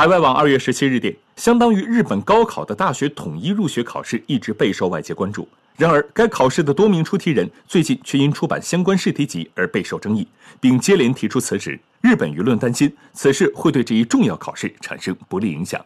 海外网二月十七日电相当于日本高考的大学统一入学考试一直备受外界关注。然而该考试的多名出题人最近却因出版相关试题集而备受争议并接连提出辞职。日本舆论担心此事会对这一重要考试产生不利影响。